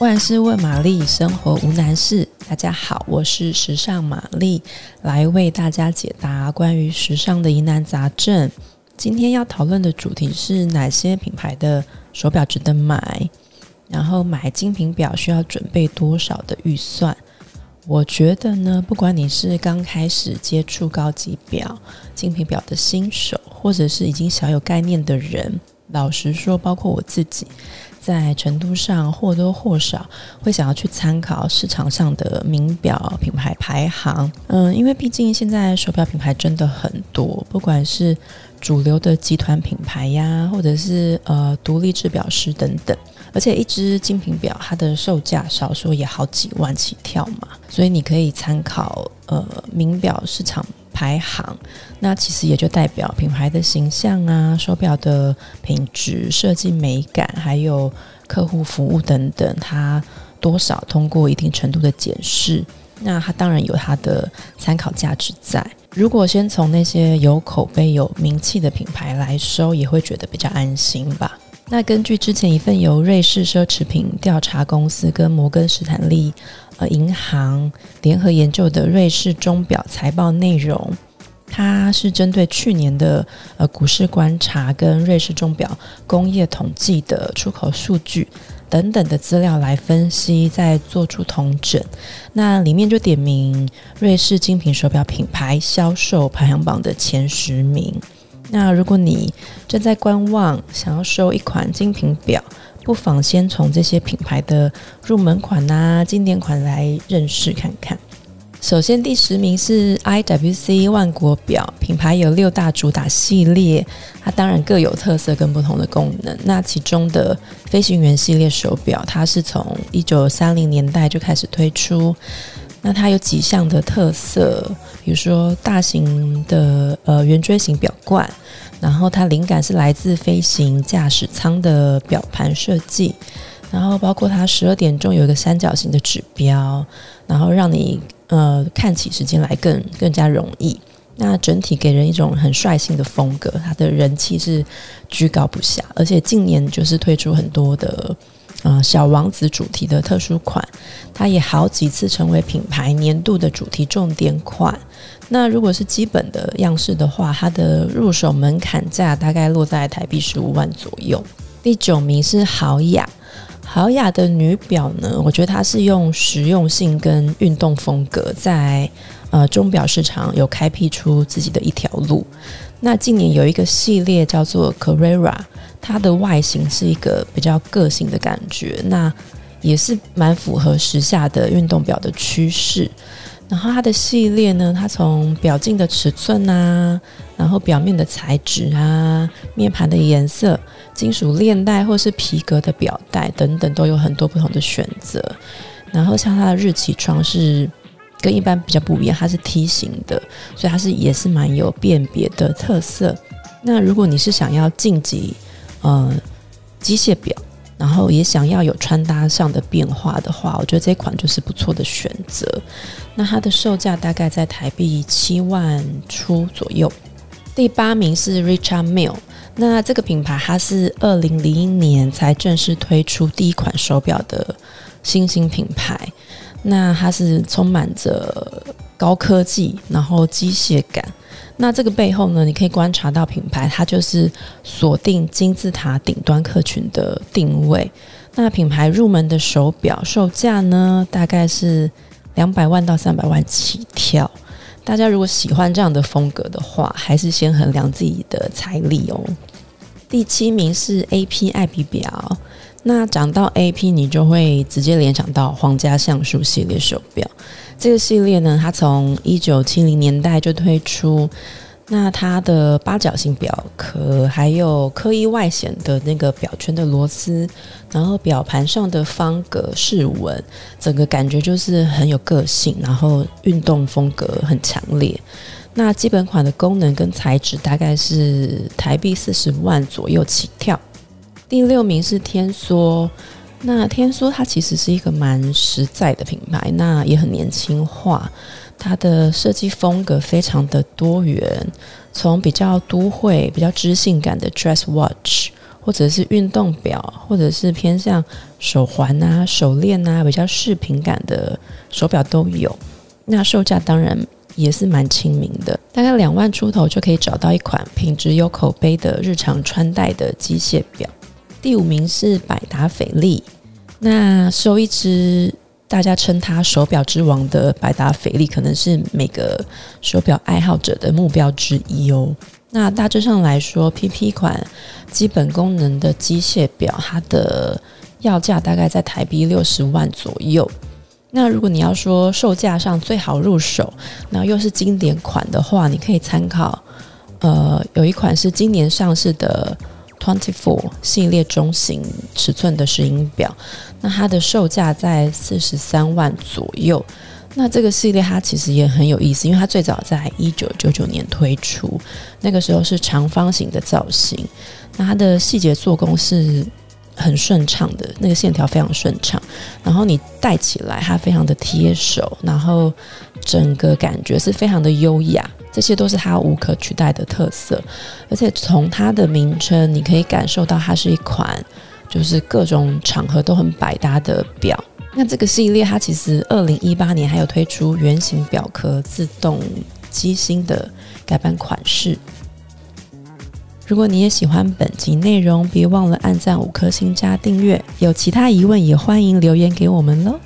万事问玛丽，生活无难事。大家好，我是时尚玛丽，来为大家解答关于时尚的疑难杂症。今天要讨论的主题是哪些品牌的手表值得买？然后买精品表需要准备多少的预算？我觉得呢，不管你是刚开始接触高级表、精品表的新手，或者是已经小有概念的人，老实说，包括我自己。在程度上或多或少会想要去参考市场上的名表品牌排行，嗯，因为毕竟现在手表品牌真的很多，不管是主流的集团品牌呀，或者是呃独立制表师等等，而且一只精品表它的售价少说也好几万起跳嘛，所以你可以参考呃名表市场。排行，那其实也就代表品牌的形象啊，手表的品质、设计美感，还有客户服务等等，它多少通过一定程度的检视，那它当然有它的参考价值在。如果先从那些有口碑、有名气的品牌来收，也会觉得比较安心吧。那根据之前一份由瑞士奢侈品调查公司跟摩根士坦利。呃，银行联合研究的瑞士钟表财报内容，它是针对去年的呃股市观察跟瑞士钟表工业统计的出口数据等等的资料来分析，再做出统整。那里面就点名瑞士精品手表品牌销售排行榜的前十名。那如果你正在观望，想要收一款精品表，不妨先从这些品牌的入门款啊、经典款来认识看看。首先，第十名是 IWC 万国表品牌，有六大主打系列，它当然各有特色跟不同的功能。那其中的飞行员系列手表，它是从一九三零年代就开始推出。那它有几项的特色，比如说大型的呃圆锥形表冠。然后它灵感是来自飞行驾驶舱的表盘设计，然后包括它十二点钟有一个三角形的指标，然后让你呃看起时间来更更加容易。那整体给人一种很率性的风格，它的人气是居高不下，而且近年就是推出很多的呃小王子主题的特殊款，它也好几次成为品牌年度的主题重点款。那如果是基本的样式的话，它的入手门槛价大概落在台币十五万左右。第九名是豪雅，豪雅的女表呢，我觉得它是用实用性跟运动风格在呃钟表市场有开辟出自己的一条路。那近年有一个系列叫做 Carrera，它的外形是一个比较个性的感觉，那也是蛮符合时下的运动表的趋势。然后它的系列呢，它从表径的尺寸啊，然后表面的材质啊，面盘的颜色、金属链带或是皮革的表带等等，都有很多不同的选择。然后像它的日期窗是跟一般比较不一样，它是梯形的，所以它是也是蛮有辨别的特色。那如果你是想要晋级呃机械表，然后也想要有穿搭上的变化的话，我觉得这款就是不错的选择。那它的售价大概在台币七万出左右。第八名是 Richard Mille，那这个品牌它是二零零一年才正式推出第一款手表的新兴品牌。那它是充满着高科技，然后机械感。那这个背后呢，你可以观察到品牌，它就是锁定金字塔顶端客群的定位。那品牌入门的手表售价呢，大概是两百万到三百万起跳。大家如果喜欢这样的风格的话，还是先衡量自己的财力哦。第七名是 AP 爱彼表。那讲到 AP，你就会直接联想到皇家橡树系列手表。这个系列呢，它从一九七零年代就推出。那它的八角形表壳，还有刻意外显的那个表圈的螺丝，然后表盘上的方格饰纹，整个感觉就是很有个性，然后运动风格很强烈。那基本款的功能跟材质大概是台币四十万左右起跳。第六名是天梭，那天梭它其实是一个蛮实在的品牌，那也很年轻化。它的设计风格非常的多元，从比较都会、比较知性感的 dress watch，或者是运动表，或者是偏向手环啊、手链啊，比较饰品感的手表都有。那售价当然也是蛮亲民的，大概两万出头就可以找到一款品质有口碑的日常穿戴的机械表。第五名是百达翡丽，那收一只大家称它手表之王的百达翡丽，可能是每个手表爱好者的目标之一哦。那大致上来说，PP 款基本功能的机械表，它的要价大概在台币六十万左右。那如果你要说售价上最好入手，然后又是经典款的话，你可以参考，呃，有一款是今年上市的 Twenty Four 系列中型尺寸的石英表，那它的售价在四十三万左右。那这个系列它其实也很有意思，因为它最早在一九九九年推出，那个时候是长方形的造型，那它的细节做工是很顺畅的，那个线条非常顺畅，然后你戴起来它非常的贴手，然后整个感觉是非常的优雅，这些都是它无可取代的特色，而且从它的名称你可以感受到它是一款就是各种场合都很百搭的表。那这个系列它其实二零一八年还有推出圆形表壳自动机芯的改版款式。如果你也喜欢本集内容，别忘了按赞五颗星加订阅。有其他疑问也欢迎留言给我们喽。